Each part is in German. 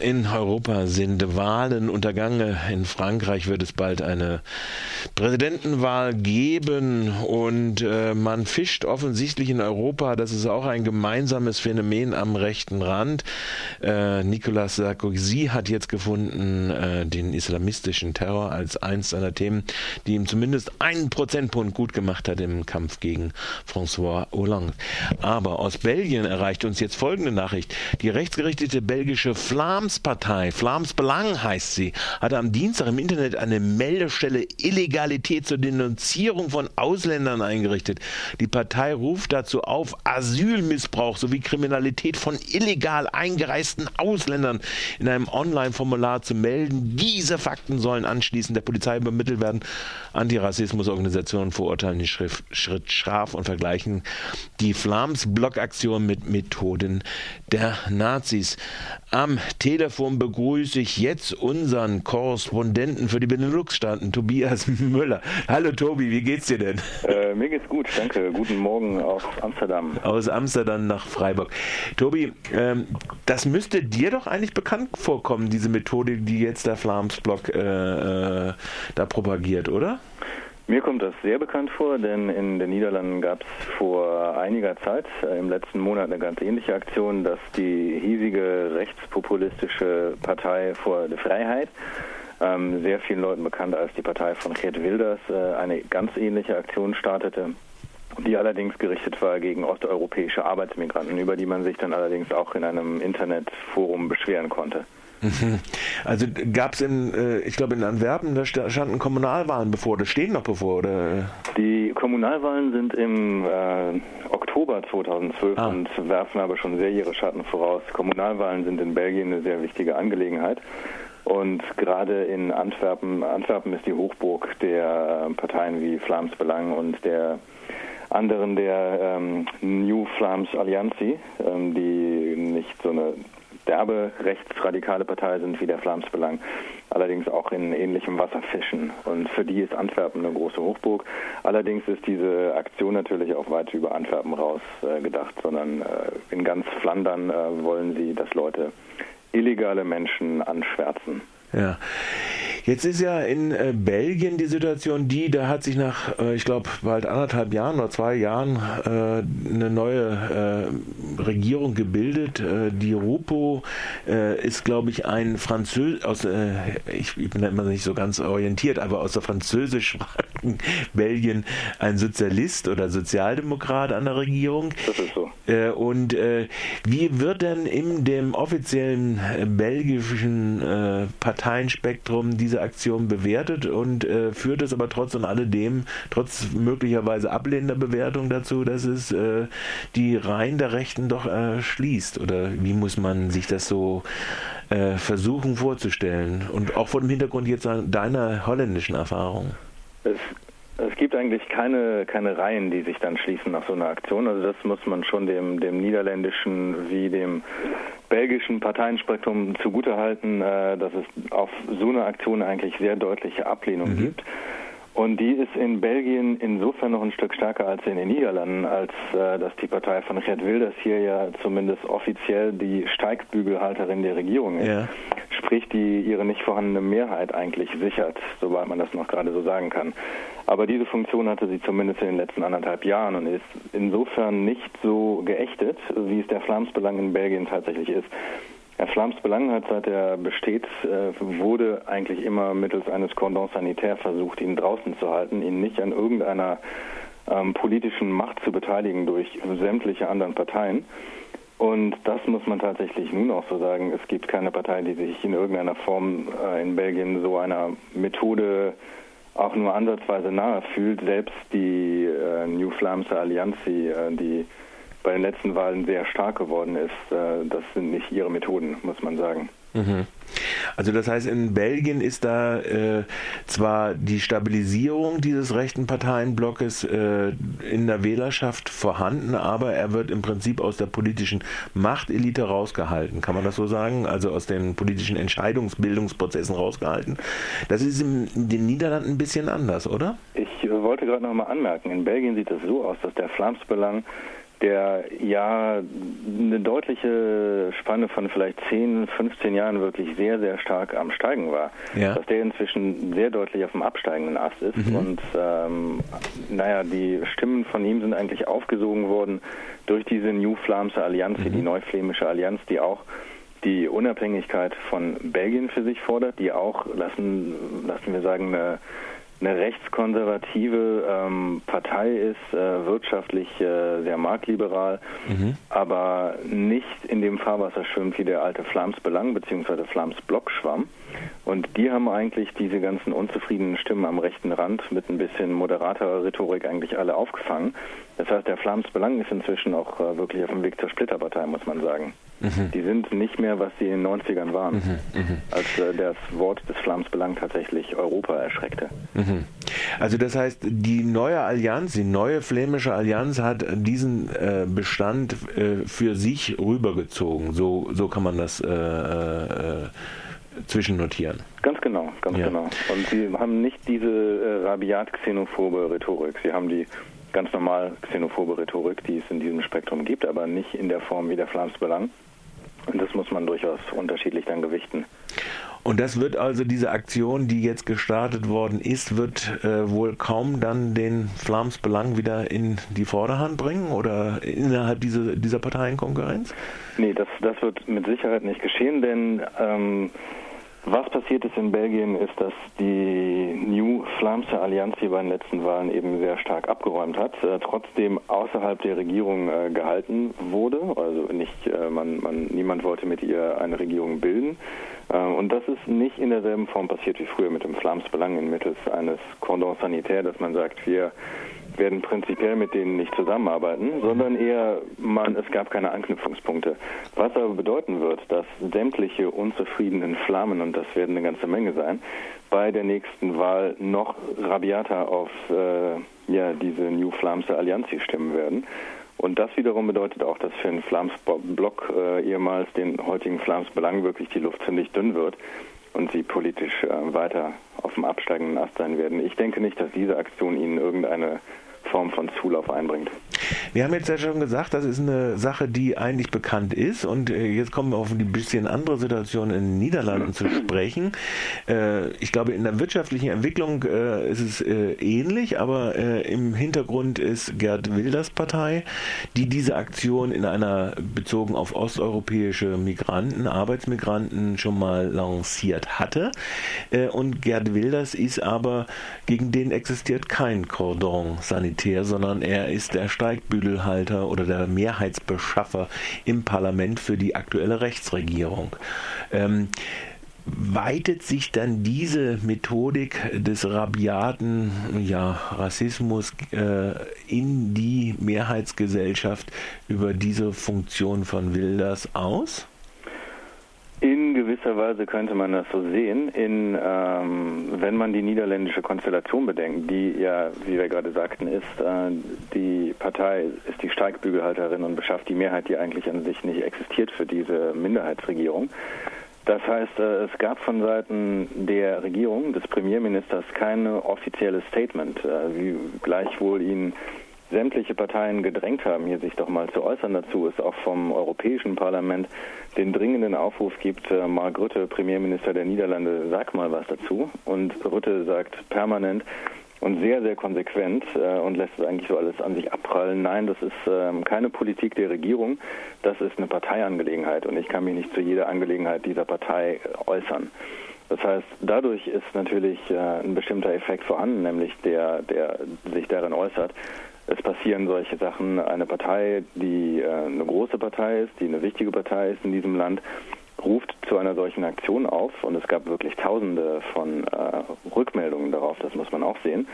In Europa sind Wahlen untergangen. In Frankreich wird es bald eine Präsidentenwahl geben und äh, man fischt offensichtlich in Europa. Das ist auch ein gemeinsames Phänomen am rechten Rand. Äh, Nicolas Sarkozy hat jetzt gefunden, äh, den islamistischen Terror als eins seiner Themen, die ihm zumindest einen Prozentpunkt gut gemacht hat im Kampf gegen François Hollande. Aber aus Belgien erreicht uns jetzt folgende Nachricht. Die rechtsgerichtete belgische Flams-Partei, Flams Belang heißt sie, hatte am Dienstag im Internet eine Meldestelle Illegalität zur Denunzierung von Ausländern eingerichtet. Die Partei ruft dazu auf, Asylmissbrauch sowie Kriminalität von illegal eingereisten Ausländern in einem Online-Formular zu melden. Diese Fakten sollen anschließend der Polizei übermittelt werden. Antirassismusorganisationen verurteilen den Schritt scharf und vergleichen die Flams-Blockaktion mit Methoden der Nazis. Am Telefon begrüße ich jetzt unseren Korrespondenten für die Benelux-Staaten, Tobias Müller. Hallo Tobi, wie geht's dir denn? Äh, mir geht's gut, danke. Guten Morgen aus Amsterdam. Aus Amsterdam nach Freiburg. Tobi, ähm, das müsste dir doch eigentlich bekannt vorkommen, diese Methode, die jetzt der Flams-Block äh, äh, da propagiert, oder? Mir kommt das sehr bekannt vor, denn in den Niederlanden gab es vor einiger Zeit, äh, im letzten Monat, eine ganz ähnliche Aktion, dass die hiesige rechtspopulistische Partei vor der Freiheit, ähm, sehr vielen Leuten bekannt als die Partei von Geert Wilders, äh, eine ganz ähnliche Aktion startete die allerdings gerichtet war gegen osteuropäische Arbeitsmigranten, über die man sich dann allerdings auch in einem Internetforum beschweren konnte. Mhm. Also gab es in, äh, ich glaube in Antwerpen, da standen Kommunalwahlen bevor, das stehen noch bevor, oder? Die Kommunalwahlen sind im äh, Oktober 2012 ah. und werfen aber schon sehr ihre Schatten voraus. Kommunalwahlen sind in Belgien eine sehr wichtige Angelegenheit. Und gerade in Antwerpen, Antwerpen ist die Hochburg der Parteien wie Flams Belang und der anderen der ähm, New Flams Alliantie, ähm, die nicht so eine derbe rechtsradikale Partei sind wie der Flams Belang, allerdings auch in ähnlichem Wasser fischen. Und für die ist Antwerpen eine große Hochburg. Allerdings ist diese Aktion natürlich auch weit über Antwerpen raus äh, gedacht, sondern äh, in ganz Flandern äh, wollen sie, dass Leute illegale Menschen anschwärzen. Ja. Jetzt ist ja in äh, Belgien die Situation die, da hat sich nach, äh, ich glaube, bald anderthalb Jahren oder zwei Jahren äh, eine neue äh, Regierung gebildet. Die Rupo ist, glaube ich, ein Französ aus, ich, ich, bin da immer nicht so ganz orientiert, aber aus der französischsprachigen Belgien ein Sozialist oder Sozialdemokrat an der Regierung. Das ist so. und wie wird denn in dem offiziellen belgischen Parteienspektrum diese Aktion bewertet und äh, führt es aber trotz und alledem, trotz möglicherweise ablehnender Bewertung dazu, dass es äh, die Reihen der Rechten doch äh, schließt? Oder wie muss man sich das so äh, versuchen vorzustellen? Und auch vor dem Hintergrund jetzt deiner holländischen Erfahrung. Es es gibt eigentlich keine, keine Reihen, die sich dann schließen nach so einer Aktion. Also das muss man schon dem, dem niederländischen wie dem belgischen Parteienspektrum zugutehalten, äh, dass es auf so eine Aktion eigentlich sehr deutliche Ablehnung mhm. gibt. Und die ist in Belgien insofern noch ein Stück stärker als in den Niederlanden, als äh, dass die Partei von Gerd Wilders hier ja zumindest offiziell die Steigbügelhalterin der Regierung ist. Ja. Sprich, die ihre nicht vorhandene Mehrheit eigentlich sichert, soweit man das noch gerade so sagen kann. Aber diese Funktion hatte sie zumindest in den letzten anderthalb Jahren und ist insofern nicht so geächtet, wie es der Flamsbelang in Belgien tatsächlich ist. Herr Flams Belang hat, seit er besteht, äh, wurde eigentlich immer mittels eines Cordon sanitaire versucht, ihn draußen zu halten, ihn nicht an irgendeiner ähm, politischen Macht zu beteiligen durch sämtliche anderen Parteien. Und das muss man tatsächlich nun auch so sagen. Es gibt keine Partei, die sich in irgendeiner Form äh, in Belgien so einer Methode auch nur ansatzweise nahe fühlt. Selbst die äh, New Flamse Allianzi, äh, die bei den letzten Wahlen sehr stark geworden ist. Das sind nicht ihre Methoden, muss man sagen. Also das heißt, in Belgien ist da äh, zwar die Stabilisierung dieses rechten Parteienblocks äh, in der Wählerschaft vorhanden, aber er wird im Prinzip aus der politischen Machtelite rausgehalten. Kann man das so sagen? Also aus den politischen Entscheidungsbildungsprozessen rausgehalten. Das ist in den Niederlanden ein bisschen anders, oder? Ich wollte gerade noch mal anmerken, in Belgien sieht es so aus, dass der Flamsbelang der ja eine deutliche Spanne von vielleicht 10, 15 Jahren wirklich sehr, sehr stark am Steigen war. Ja. Dass der inzwischen sehr deutlich auf dem absteigenden Ast ist. Mhm. Und ähm, naja, die Stimmen von ihm sind eigentlich aufgesogen worden durch diese New Flamse Allianz, mhm. die Neuflämische Allianz, die auch die Unabhängigkeit von Belgien für sich fordert, die auch, lassen, lassen wir sagen, eine eine rechtskonservative ähm, Partei ist, äh, wirtschaftlich äh, sehr marktliberal, mhm. aber nicht in dem Fahrwasser schwimmt wie der alte Flams Belang bzw. Flams Block schwamm. Und die haben eigentlich diese ganzen unzufriedenen Stimmen am rechten Rand mit ein bisschen moderaterer Rhetorik eigentlich alle aufgefangen. Das heißt, der Flams Belang ist inzwischen auch äh, wirklich auf dem Weg zur Splitterpartei, muss man sagen. Mhm. Die sind nicht mehr, was sie in den 90ern waren, mhm. mhm. als äh, das Wort des Flams Belang tatsächlich Europa erschreckte. Mhm. Also das heißt, die neue Allianz, die neue flämische Allianz hat diesen äh, Bestand äh, für sich rübergezogen. So, so kann man das äh, äh, zwischennotieren. Ganz genau, ganz ja. genau. Und sie haben nicht diese äh, rabiat xenophobe Rhetorik. Sie haben die ganz normal xenophobe Rhetorik, die es in diesem Spektrum gibt, aber nicht in der Form wie der Flams Belang. Und das muss man durchaus unterschiedlich dann gewichten. Und das wird also diese Aktion, die jetzt gestartet worden ist, wird äh, wohl kaum dann den Flams Belang wieder in die Vorderhand bringen oder innerhalb dieser, dieser Parteienkonkurrenz? Nee, das, das wird mit Sicherheit nicht geschehen, denn ähm, was passiert ist in Belgien, ist, dass die New Flamse Allianz hier bei den letzten Wahlen eben sehr stark abgeräumt hat, äh, trotzdem außerhalb der Regierung äh, gehalten wurde. Also nicht, äh, man, man, niemand wollte mit ihr eine Regierung bilden. Äh, und das ist nicht in derselben Form passiert wie früher mit dem Flams Belang inmittels eines Cordon Sanitaire, dass man sagt, wir werden prinzipiell mit denen nicht zusammenarbeiten, sondern eher, man, es gab keine Anknüpfungspunkte. Was aber bedeuten wird, dass sämtliche unzufriedenen Flammen, und das werden eine ganze Menge sein, bei der nächsten Wahl noch rabiater auf äh, ja, diese New Flamse Allianz stimmen werden. Und das wiederum bedeutet auch, dass für den Flams-Block äh, ehemals den heutigen Flams-Belang wirklich die Luft ziemlich dünn wird und sie politisch äh, weiter auf dem absteigenden Ast sein werden. Ich denke nicht, dass diese Aktion ihnen irgendeine Form von Zulauf einbringt. Wir haben jetzt ja schon gesagt, das ist eine Sache, die eigentlich bekannt ist und äh, jetzt kommen wir auf die bisschen andere Situation in den Niederlanden zu sprechen. Äh, ich glaube, in der wirtschaftlichen Entwicklung äh, ist es ähnlich, aber im Hintergrund ist Gerd Wilders Partei, die diese Aktion in einer bezogen auf osteuropäische Migranten, Arbeitsmigranten schon mal lanciert hatte. Und Gerd Wilders ist aber, gegen den existiert kein Cordon sanitaire, sondern er ist der Steigbügel Steigbügelhalter oder der Mehrheitsbeschaffer im Parlament für die aktuelle Rechtsregierung. Ähm, weitet sich dann diese Methodik des rabiaten ja, Rassismus äh, in die Mehrheitsgesellschaft über diese Funktion von Wilders aus? In gewisser Weise könnte man das so sehen, in, ähm, wenn man die niederländische Konstellation bedenkt, die ja, wie wir gerade sagten, ist, äh, die Partei ist die Steigbügelhalterin und beschafft die Mehrheit, die eigentlich an sich nicht existiert für diese Minderheitsregierung. Das heißt, äh, es gab von Seiten der Regierung, des Premierministers, kein offizielles Statement, äh, wie gleichwohl ihn sämtliche Parteien gedrängt haben, hier sich doch mal zu äußern dazu, es auch vom Europäischen Parlament den dringenden Aufruf gibt, äh, Mark Rutte, Premierminister der Niederlande, sag mal was dazu. Und Rutte sagt permanent, und sehr, sehr konsequent äh, und lässt es eigentlich so alles an sich abprallen. Nein, das ist ähm, keine Politik der Regierung, das ist eine Parteiangelegenheit und ich kann mich nicht zu jeder Angelegenheit dieser Partei äußern. Das heißt, dadurch ist natürlich äh, ein bestimmter Effekt vorhanden, nämlich der, der sich darin äußert, es passieren solche Sachen. Eine Partei, die äh, eine große Partei ist, die eine wichtige Partei ist in diesem Land, ruft zu einer solchen Aktion auf und es gab wirklich tausende von äh, Rückmeldungen darauf, das muss man auch sehen.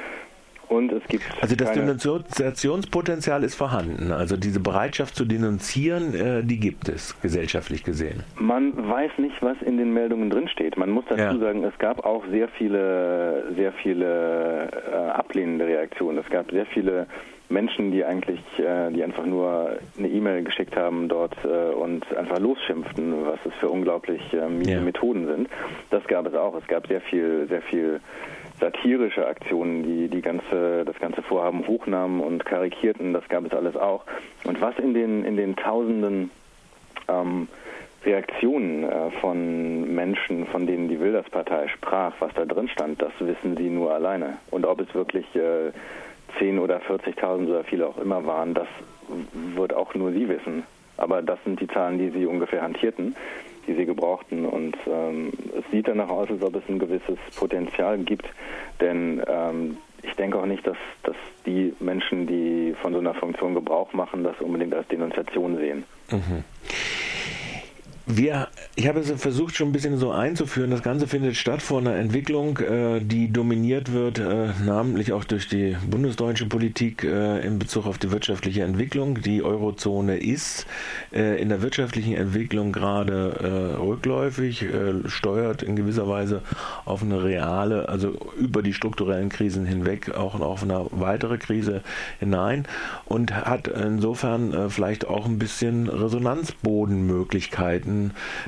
Und es gibt also das Denunziationspotenzial ist vorhanden. Also diese Bereitschaft zu denunzieren, äh, die gibt es gesellschaftlich gesehen. Man weiß nicht, was in den Meldungen drinsteht. Man muss dazu ja. sagen, es gab auch sehr viele, sehr viele äh, ablehnende Reaktionen. Es gab sehr viele Menschen, die eigentlich, äh, die einfach nur eine E-Mail geschickt haben dort äh, und einfach losschimpften, was es für unglaublich äh, miese ja. Methoden sind. Das gab es auch. Es gab sehr viel, sehr viel satirische Aktionen, die die ganze, das ganze Vorhaben hochnahmen und karikierten. Das gab es alles auch. Und was in den in den Tausenden ähm, Reaktionen äh, von Menschen, von denen die Wilderspartei sprach, was da drin stand, das wissen sie nur alleine. Und ob es wirklich äh, 10 oder 40.000 oder viele auch immer waren, das wird auch nur sie wissen. Aber das sind die Zahlen, die sie ungefähr hantierten, die sie gebrauchten. Und ähm, es sieht danach aus, als ob es ein gewisses Potenzial gibt. Denn ähm, ich denke auch nicht, dass, dass die Menschen, die von so einer Funktion Gebrauch machen, das unbedingt als Denunziation sehen. Mhm. Wir, ich habe es versucht schon ein bisschen so einzuführen. Das Ganze findet statt vor einer Entwicklung, äh, die dominiert wird, äh, namentlich auch durch die bundesdeutsche Politik äh, in Bezug auf die wirtschaftliche Entwicklung. Die Eurozone ist äh, in der wirtschaftlichen Entwicklung gerade äh, rückläufig, äh, steuert in gewisser Weise auf eine reale, also über die strukturellen Krisen hinweg auch auf eine weitere Krise hinein und hat insofern vielleicht auch ein bisschen Resonanzbodenmöglichkeiten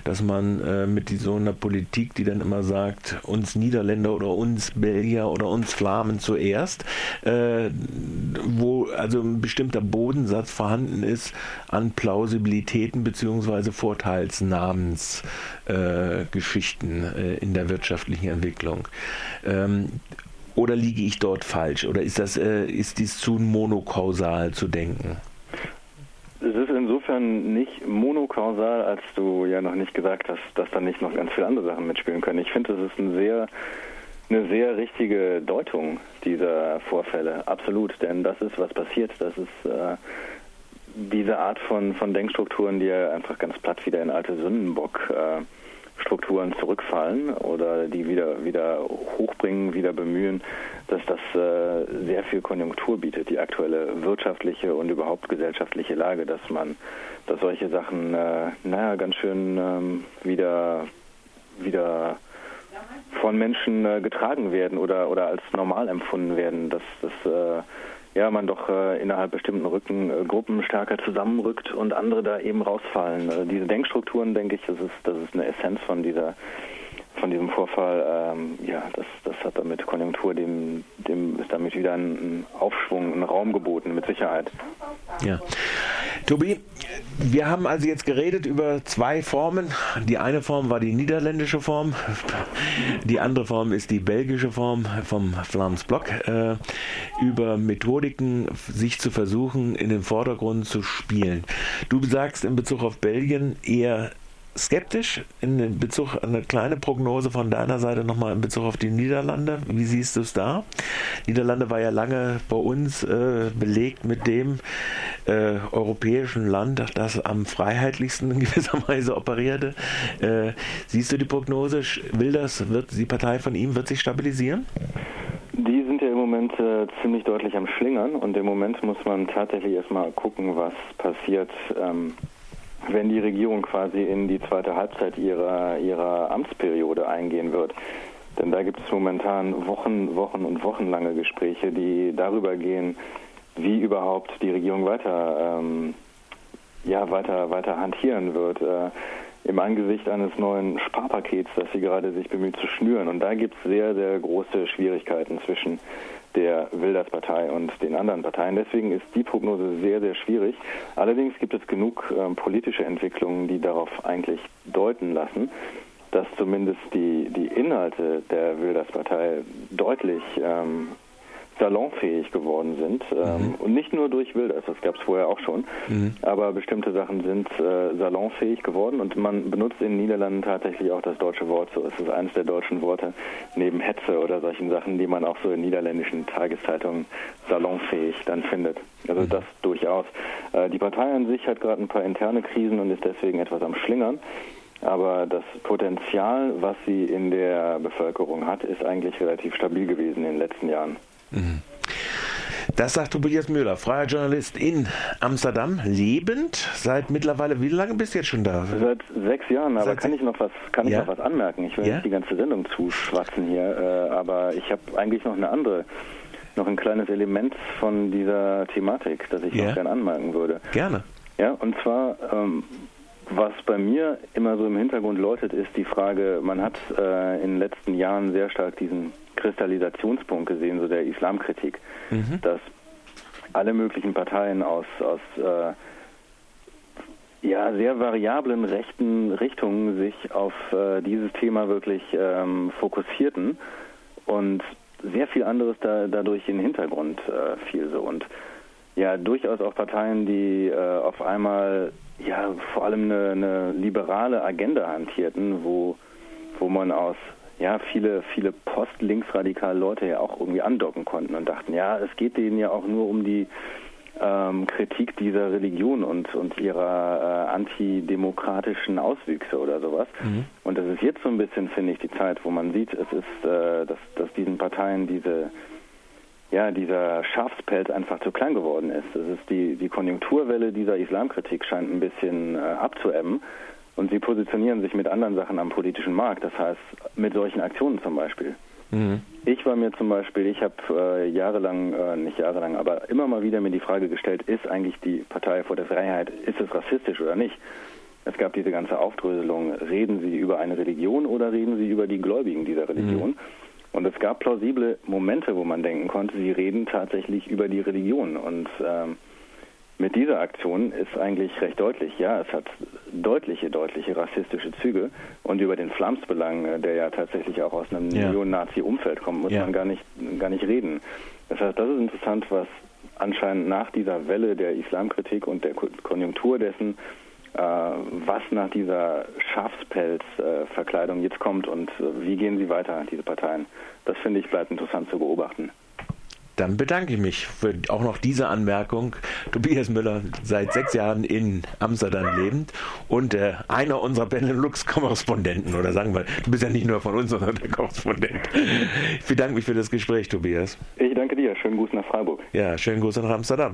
dass man äh, mit so einer Politik, die dann immer sagt, uns Niederländer oder uns Belgier oder uns Flamen zuerst, äh, wo also ein bestimmter Bodensatz vorhanden ist an Plausibilitäten bzw. Vorteilsnamensgeschichten äh, in der wirtschaftlichen Entwicklung. Ähm, oder liege ich dort falsch? Oder ist das, äh, ist dies zu monokausal zu denken? Insofern nicht monokausal, als du ja noch nicht gesagt hast, dass da nicht noch ganz viele andere Sachen mitspielen können. Ich finde, das ist ein sehr, eine sehr richtige Deutung dieser Vorfälle. Absolut, denn das ist, was passiert. Das ist äh, diese Art von, von Denkstrukturen, die ja einfach ganz platt wieder in alte Sündenbock äh, Strukturen zurückfallen oder die wieder, wieder hochbringen, wieder bemühen, dass das äh, sehr viel Konjunktur bietet, die aktuelle wirtschaftliche und überhaupt gesellschaftliche Lage, dass man, dass solche Sachen, äh, naja, ganz schön ähm, wieder, wieder von Menschen äh, getragen werden oder, oder als normal empfunden werden, dass das äh, ja, man doch äh, innerhalb bestimmten Rückengruppen stärker zusammenrückt und andere da eben rausfallen. Äh, diese Denkstrukturen, denke ich, das ist, das ist eine Essenz von dieser von diesem Vorfall, ähm, ja, das, das hat damit Konjunktur, dem, dem ist damit wieder ein Aufschwung, ein Raum geboten, mit Sicherheit. Ja. Tobi, wir haben also jetzt geredet über zwei Formen. Die eine Form war die niederländische Form, die andere Form ist die belgische Form vom Flams Block. Äh, über Methodiken, sich zu versuchen, in den Vordergrund zu spielen. Du sagst in Bezug auf Belgien eher skeptisch in Bezug eine kleine Prognose von deiner Seite nochmal in Bezug auf die Niederlande. Wie siehst du es da? Niederlande war ja lange bei uns äh, belegt mit dem äh, europäischen Land, das am freiheitlichsten in gewisser Weise operierte. Äh, siehst du die Prognose? Will das, wird die Partei von ihm wird sich stabilisieren? Die sind ja im Moment äh, ziemlich deutlich am Schlingern und im Moment muss man tatsächlich erstmal gucken, was passiert. Ähm, wenn die Regierung quasi in die zweite Halbzeit ihrer, ihrer Amtsperiode eingehen wird. Denn da gibt es momentan Wochen, Wochen und wochenlange Gespräche, die darüber gehen, wie überhaupt die Regierung weiter, ähm, ja, weiter, weiter hantieren wird. Äh, im Angesicht eines neuen Sparpakets, das sie gerade sich bemüht zu schnüren. Und da gibt es sehr, sehr große Schwierigkeiten zwischen der Wilders-Partei und den anderen Parteien. Deswegen ist die Prognose sehr, sehr schwierig. Allerdings gibt es genug ähm, politische Entwicklungen, die darauf eigentlich deuten lassen, dass zumindest die, die Inhalte der Wilders-Partei deutlich ähm, salonfähig geworden sind. Ähm, mhm. Und nicht nur durch Wilders, das gab es vorher auch schon, mhm. aber bestimmte Sachen sind äh, salonfähig geworden und man benutzt in den Niederlanden tatsächlich auch das deutsche Wort so. Es ist eines der deutschen Worte neben Hetze oder solchen Sachen, die man auch so in niederländischen Tageszeitungen salonfähig dann findet. Also mhm. das durchaus. Äh, die Partei an sich hat gerade ein paar interne Krisen und ist deswegen etwas am Schlingern. Aber das Potenzial, was sie in der Bevölkerung hat, ist eigentlich relativ stabil gewesen in den letzten Jahren. Das sagt Tobias Müller, freier Journalist in Amsterdam, lebend. Seit mittlerweile, wie lange bist du jetzt schon da? Seit sechs Jahren, aber Seit kann ich noch was, kann ich ja? noch was anmerken? Ich will ja? nicht die ganze Sendung zuschwatzen hier, äh, aber ich habe eigentlich noch eine andere noch ein kleines Element von dieser Thematik, das ich Ja. noch gerne anmerken würde. Gerne. Ja, und zwar, ähm, was bei mir immer so im Hintergrund läutet, ist die Frage, man hat äh, in den letzten Jahren sehr stark diesen Kristallisationspunkt gesehen, so der Islamkritik, dass alle möglichen Parteien aus, aus äh, ja, sehr variablen rechten Richtungen sich auf äh, dieses Thema wirklich ähm, fokussierten und sehr viel anderes da, dadurch in den Hintergrund äh, fiel so. Und ja durchaus auch Parteien, die äh, auf einmal ja vor allem eine, eine liberale Agenda hantierten, wo wo man aus ja viele viele post-linksradikale Leute ja auch irgendwie andocken konnten und dachten, ja, es geht denen ja auch nur um die ähm, Kritik dieser Religion und, und ihrer äh, antidemokratischen Auswüchse oder sowas. Und das ist jetzt so ein bisschen, finde ich, die Zeit, wo man sieht, es ist, äh, dass, dass diesen Parteien diese, ja, dieser Schafspelz einfach zu klein geworden ist. Es ist die, die Konjunkturwelle dieser Islamkritik scheint ein bisschen äh, abzuebben. Und sie positionieren sich mit anderen Sachen am politischen Markt, das heißt mit solchen Aktionen zum Beispiel. Ich war mir zum Beispiel, ich habe äh, jahrelang, äh, nicht jahrelang, aber immer mal wieder mir die Frage gestellt, ist eigentlich die Partei vor der Freiheit, ist es rassistisch oder nicht? Es gab diese ganze Aufdröselung, reden Sie über eine Religion oder reden Sie über die Gläubigen dieser Religion? Und es gab plausible Momente, wo man denken konnte, sie reden tatsächlich über die Religion. Und ähm, mit dieser Aktion ist eigentlich recht deutlich, ja, es hat deutliche, deutliche rassistische Züge. Und über den Flams-Belang, äh, der ja tatsächlich auch aus einem Ja. Neonazi-Umfeld kommt, muss Ja. man gar nicht, gar nicht reden. Das heißt, das ist interessant, was anscheinend nach dieser Welle der Islamkritik und der Ko- Konjunktur dessen, was nach dieser Schafspelz-Verkleidung jetzt kommt und äh, wie gehen sie weiter, diese Parteien. Das finde ich bleibt interessant zu beobachten. Dann bedanke ich mich für auch noch diese Anmerkung. Tobias Müller, seit sechs Jahren in Amsterdam lebend und äh, einer unserer Benelux-Korrespondenten. Oder sagen wir, du bist ja nicht nur von uns, sondern der Korrespondent. Ich bedanke mich für das Gespräch, Tobias. Ich danke dir. Schönen Gruß nach Freiburg. Ja, schönen Gruß nach Amsterdam.